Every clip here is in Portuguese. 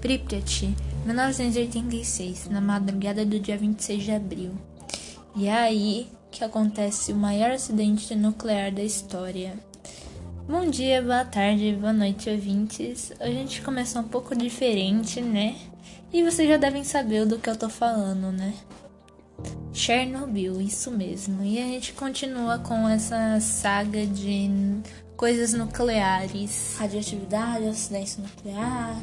Pripyat, 1986, na madrugada do dia 26 de abril. E é aí que acontece o maior acidente nuclear da história. Bom dia, boa tarde, boa noite, ouvintes. Hoje a gente começou um pouco diferente, né? E vocês já devem saber do que eu tô falando, né? Chernobyl, isso mesmo. E a gente continua com essa saga de coisas nucleares. Radioatividade, acidente nuclear.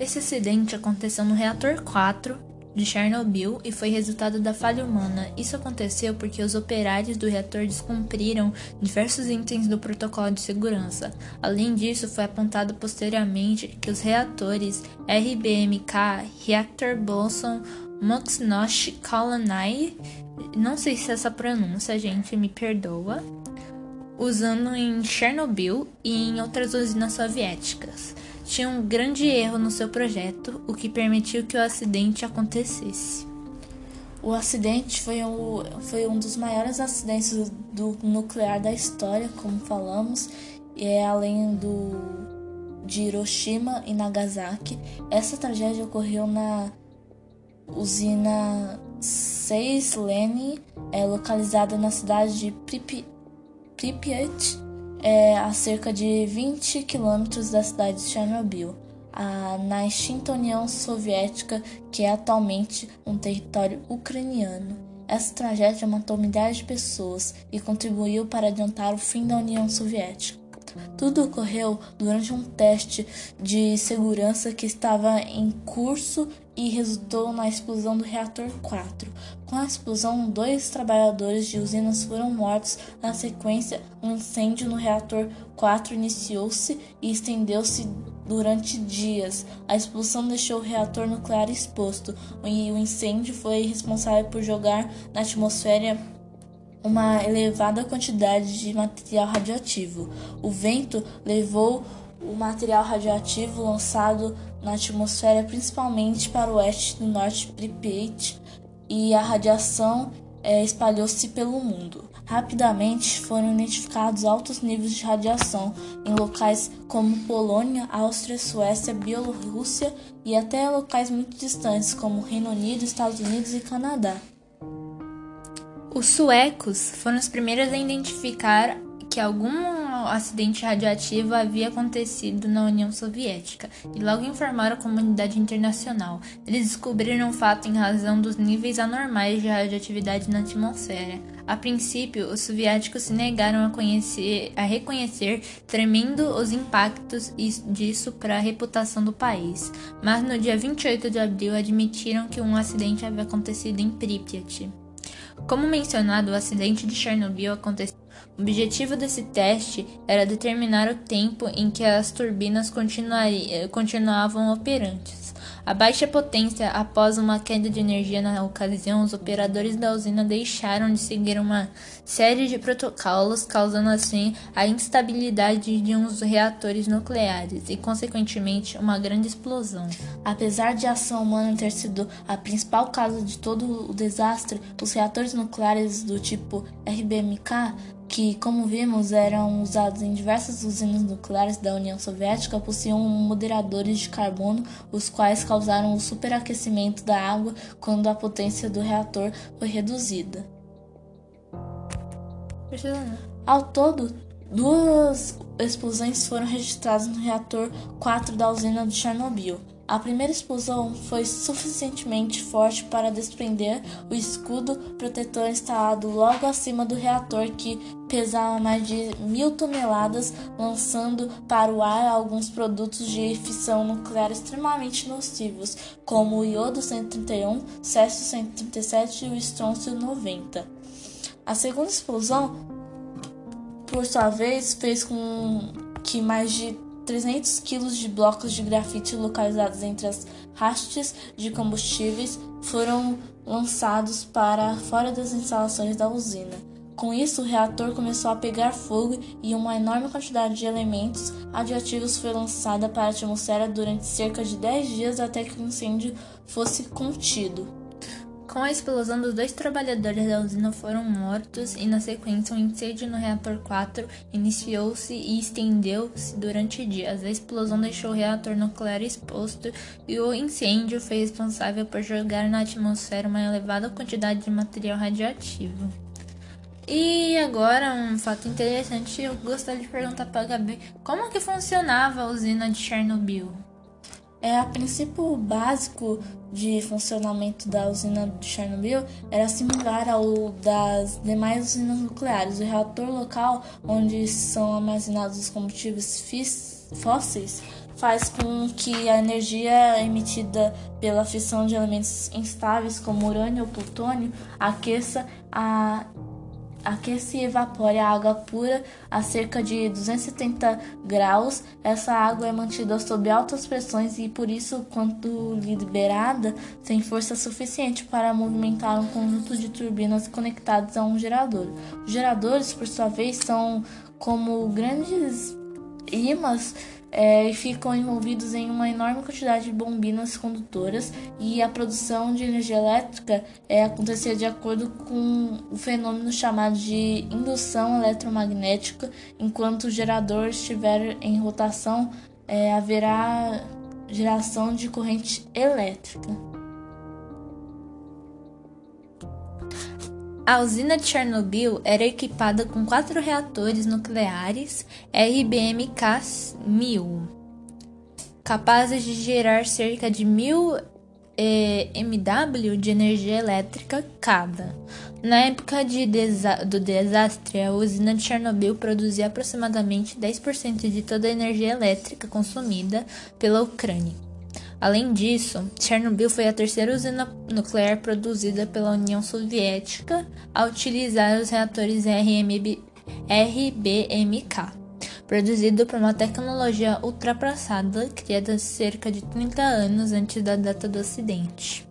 Esse acidente aconteceu no reator 4 de Chernobyl e foi resultado da falha humana. Isso aconteceu porque os operários do reator descumpriram diversos itens do protocolo de segurança. Além disso, foi apontado posteriormente que os reatores RBMK, Reactor Boson, Moxnosh Kolonai, não sei se é essa pronúncia, gente, me perdoa, usando em Chernobyl e em outras usinas soviéticas tinha um grande erro no seu projeto, o que permitiu que o acidente acontecesse. O acidente foi um, foi um dos maiores acidentes do nuclear da história, como falamos, e é além do de Hiroshima e Nagasaki. Essa tragédia ocorreu na usina 6 Lene, é localizada na cidade de Pripyat, é a cerca de 20 quilômetros da cidade de Chernobyl, a, na extinta União Soviética, que é atualmente um território ucraniano. Essa tragédia matou milhares de pessoas e contribuiu para adiantar o fim da União Soviética. Tudo ocorreu durante um teste de segurança que estava em curso e resultou na explosão do reator 4. Com a explosão, dois trabalhadores de usinas foram mortos. Na sequência, um incêndio no reator 4 iniciou-se e estendeu-se durante dias. A explosão deixou o reator nuclear exposto e o incêndio foi responsável por jogar na atmosfera uma elevada quantidade de material radioativo. O vento levou o material radioativo lançado na atmosfera principalmente para o oeste do norte de Pripyat e a radiação é, espalhou-se pelo mundo. Rapidamente foram identificados altos níveis de radiação em locais como Polônia, Áustria, Suécia, Bielorrússia e até locais muito distantes como Reino Unido, Estados Unidos e Canadá. Os suecos foram os primeiros a identificar que algum acidente radioativo havia acontecido na União Soviética e logo informaram a comunidade internacional. Eles descobriram o fato em razão dos níveis anormais de radioatividade na atmosfera. A princípio, os soviéticos se negaram a, conhecer, a reconhecer tremendo os impactos disso para a reputação do país, mas no dia 28 de abril admitiram que um acidente havia acontecido em Pripyat. Como mencionado, o acidente de Chernobyl aconteceu. O objetivo desse teste era determinar o tempo em que as turbinas continuavam operantes. A baixa potência após uma queda de energia na ocasião, os operadores da usina deixaram de seguir uma série de protocolos, causando assim a instabilidade de uns reatores nucleares e, consequentemente, uma grande explosão. Apesar de a ação humana ter sido a principal causa de todo o desastre, os reatores nucleares do tipo RBMK que, como vimos, eram usados em diversas usinas nucleares da União Soviética, possuíam moderadores de carbono, os quais causaram o superaquecimento da água quando a potência do reator foi reduzida. Ao todo, duas explosões foram registradas no reator 4 da usina de Chernobyl. A primeira explosão foi suficientemente forte para desprender o escudo protetor instalado logo acima do reator, que pesava mais de mil toneladas, lançando para o ar alguns produtos de fissão nuclear extremamente nocivos, como o iodo 131, césio 137 e o estrôncio 90. A segunda explosão, por sua vez, fez com que mais de 300 quilos de blocos de grafite localizados entre as hastes de combustíveis foram lançados para fora das instalações da usina. Com isso, o reator começou a pegar fogo e uma enorme quantidade de elementos radioativos foi lançada para a atmosfera durante cerca de 10 dias até que o incêndio fosse contido. Com a explosão, dos dois trabalhadores da usina foram mortos e, na sequência, um incêndio no reator 4 iniciou-se e estendeu-se durante dias. A explosão deixou o reator nuclear exposto e o incêndio foi responsável por jogar na atmosfera uma elevada quantidade de material radioativo. E agora, um fato interessante, eu gostaria de perguntar para a Gabi, como que funcionava a usina de Chernobyl? É, a princípio básico de funcionamento da usina de Chernobyl era similar ao das demais usinas nucleares. O reator local, onde são armazenados os combustíveis fósseis, faz com que a energia emitida pela fissão de elementos instáveis como urânio ou plutônio aqueça a aquece e evapore a água pura a cerca de 270 graus. Essa água é mantida sob altas pressões e, por isso, quando liberada, tem força suficiente para movimentar um conjunto de turbinas conectadas a um gerador. Os geradores, por sua vez, são como grandes imãs é, e ficam envolvidos em uma enorme quantidade de bombinas condutoras e a produção de energia elétrica é acontecer de acordo com o fenômeno chamado de indução eletromagnética. Enquanto o gerador estiver em rotação, é, haverá geração de corrente elétrica. A usina de Chernobyl era equipada com quatro reatores nucleares RBMK-1000, capazes de gerar cerca de 1000 eh, MW de energia elétrica cada. Na época de desa do desastre, a usina de Chernobyl produzia aproximadamente 10% de toda a energia elétrica consumida pela Ucrânia. Além disso, Chernobyl foi a terceira usina nuclear produzida pela União Soviética a utilizar os reatores RMB, RBMK, produzido por uma tecnologia ultrapassada criada cerca de 30 anos antes da data do acidente.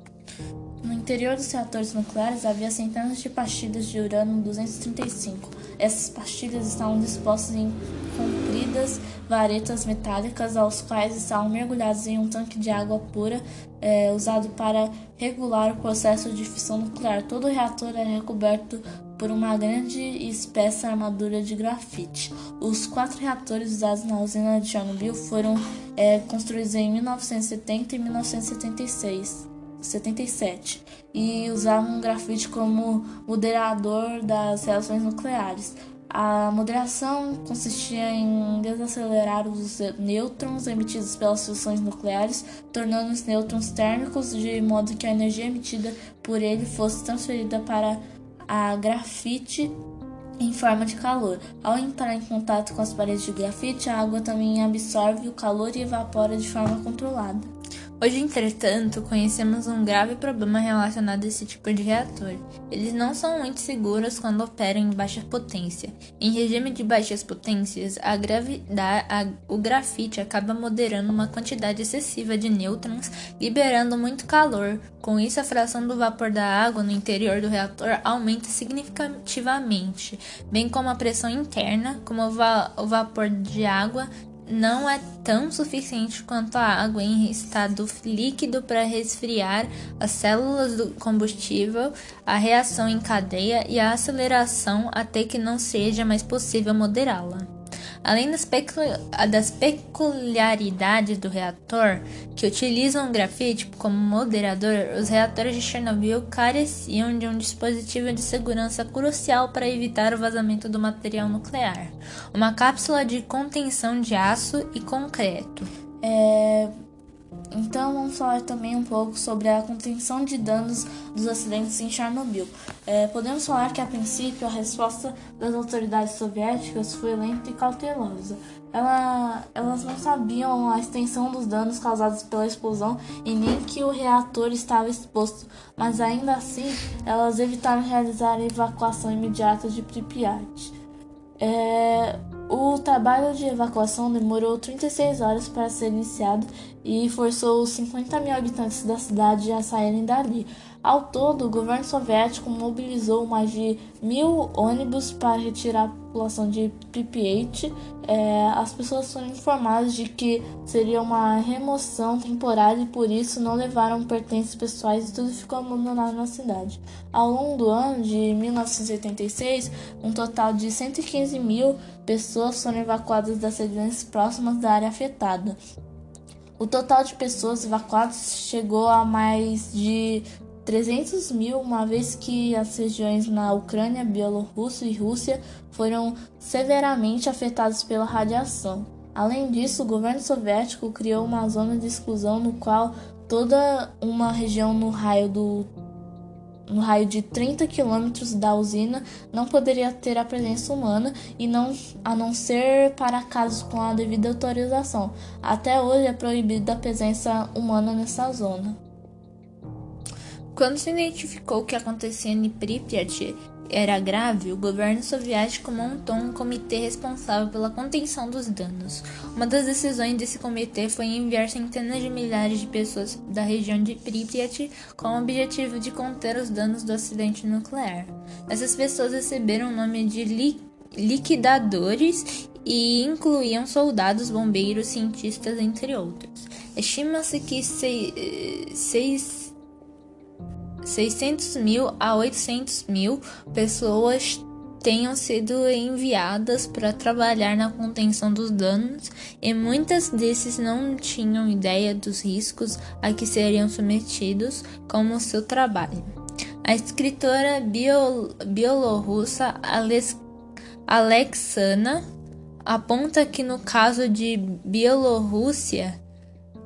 No interior dos reatores nucleares havia centenas de pastilhas de urânio-235. Essas pastilhas estavam dispostas em compridas varetas metálicas, aos quais estavam mergulhados em um tanque de água pura é, usado para regular o processo de fissão nuclear. Todo o reator era recoberto por uma grande e espessa armadura de grafite. Os quatro reatores usados na usina de Chernobyl foram é, construídos em 1970 e 1976. 77 e usavam grafite como moderador das reações nucleares. A moderação consistia em desacelerar os nêutrons emitidos pelas fissões nucleares, tornando os nêutrons térmicos de modo que a energia emitida por ele fosse transferida para a grafite em forma de calor. Ao entrar em contato com as paredes de grafite, a água também absorve o calor e evapora de forma controlada. Hoje, entretanto, conhecemos um grave problema relacionado a esse tipo de reator. Eles não são muito seguros quando operam em baixa potência. Em regime de baixas potências, a a, o grafite acaba moderando uma quantidade excessiva de nêutrons, liberando muito calor. Com isso, a fração do vapor da água no interior do reator aumenta significativamente, bem como a pressão interna, como o, va o vapor de água não é tão suficiente quanto a água em estado líquido para resfriar as células do combustível, a reação em cadeia e a aceleração até que não seja mais possível moderá-la. Além das, das, peculiaridades do reator, que utilizam o grafite como moderador, os reatores de Chernobyl careciam de um dispositivo de segurança crucial para evitar o vazamento do material nuclear: uma cápsula de contenção de aço e concreto. É, então vamos falar também um pouco sobre a contenção de danos dos acidentes em Chernobyl. É, podemos falar que a princípio a resposta das autoridades soviéticas foi lenta e cautelosa. Ela, elas não sabiam a extensão dos danos causados pela explosão e nem que o reator estava exposto, mas ainda assim elas evitaram realizar a evacuação imediata de Pripyat. É, o trabalho de evacuação demorou 36 horas para ser iniciado e forçou os 50 mil habitantes da cidade a saírem dali. Ao todo, o governo soviético mobilizou mais de mil ônibus para retirar a população de Pripyat. É, as pessoas foram informadas de que seria uma remoção temporária e por isso não levaram pertences pessoais e tudo ficou abandonado na cidade. Ao longo do ano de 1986, um total de 115 mil pessoas foram evacuadas das regiões próximas da área afetada. O total de pessoas evacuadas chegou a mais de 300 mil, uma vez que as regiões na Ucrânia, Bielorrússia e Rússia foram severamente afetadas pela radiação. Além disso, o governo soviético criou uma zona de exclusão no qual toda uma região no raio do no raio de 30 quilômetros da usina não poderia ter a presença humana e não a não ser para casos com a devida autorização. Até hoje é proibida a presença humana nessa zona. Quando se identificou que acontecia em Pripyat era grave, o governo soviético montou um comitê responsável pela contenção dos danos. Uma das decisões desse comitê foi enviar centenas de milhares de pessoas da região de Pripyat com o objetivo de conter os danos do acidente nuclear. Essas pessoas receberam o nome de li liquidadores e incluíam soldados, bombeiros, cientistas, entre outros. Estima-se que seis 600 mil a 800 mil pessoas tenham sido enviadas para trabalhar na contenção dos danos e muitas desses não tinham ideia dos riscos a que seriam submetidos como seu trabalho. A escritora bio, bielorrussa Alexana aponta que no caso de Bielorrússia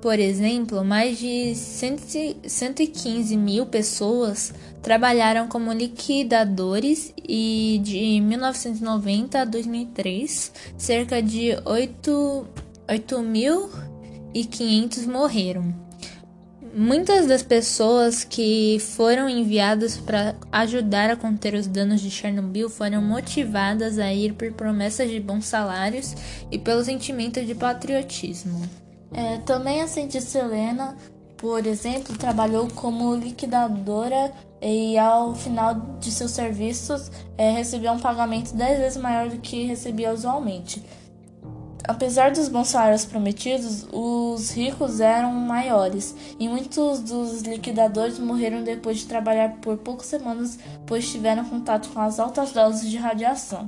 por exemplo, mais de 115 mil pessoas trabalharam como liquidadores e de 1990 a 2003, cerca de 8.500 morreram. Muitas das pessoas que foram enviadas para ajudar a conter os danos de Chernobyl foram motivadas a ir por promessas de bons salários e pelo sentimento de patriotismo. É, também a cientista Helena, por exemplo, trabalhou como liquidadora e ao final de seus serviços é, recebeu um pagamento 10 vezes maior do que recebia usualmente. Apesar dos bons salários prometidos, os ricos eram maiores e muitos dos liquidadores morreram depois de trabalhar por poucas semanas, pois tiveram contato com as altas doses de radiação.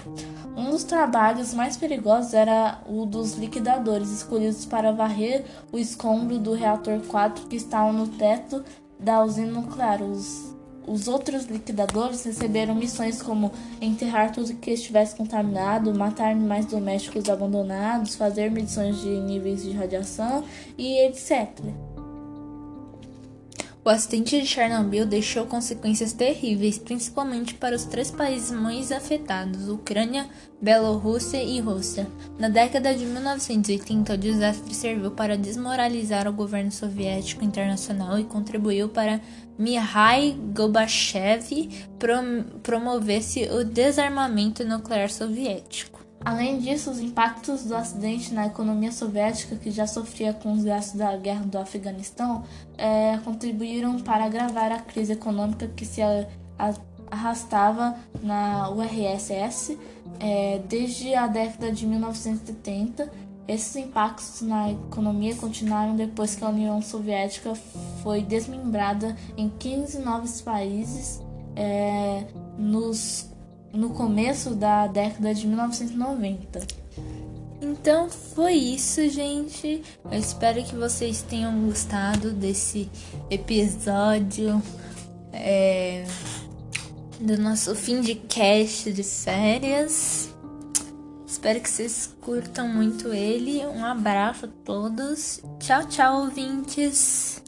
Um dos trabalhos mais perigosos era o dos liquidadores, escolhidos para varrer o escombro do reator 4 que estava no teto da usina nuclear. Os, os outros liquidadores receberam missões como enterrar tudo que estivesse contaminado, matar animais domésticos abandonados, fazer medições de níveis de radiação e etc. O acidente de Chernobyl deixou consequências terríveis, principalmente para os três países mais afetados: Ucrânia, Bielorrússia e Rússia. Na década de 1980, o desastre serviu para desmoralizar o governo soviético internacional e contribuiu para Mikhail Gorbachev prom promovesse o desarmamento nuclear soviético. Além disso, os impactos do acidente na economia soviética, que já sofria com os gastos da guerra do Afeganistão, é, contribuíram para agravar a crise econômica que se arrastava na URSS é, desde a década de 1970. Esses impactos na economia continuaram depois que a União Soviética foi desmembrada em 15 novos países é, nos no começo da década de 1990. Então foi isso, gente. Eu espero que vocês tenham gostado desse episódio é, do nosso fim de cast de férias. Espero que vocês curtam muito ele. Um abraço a todos. Tchau, tchau, ouvintes.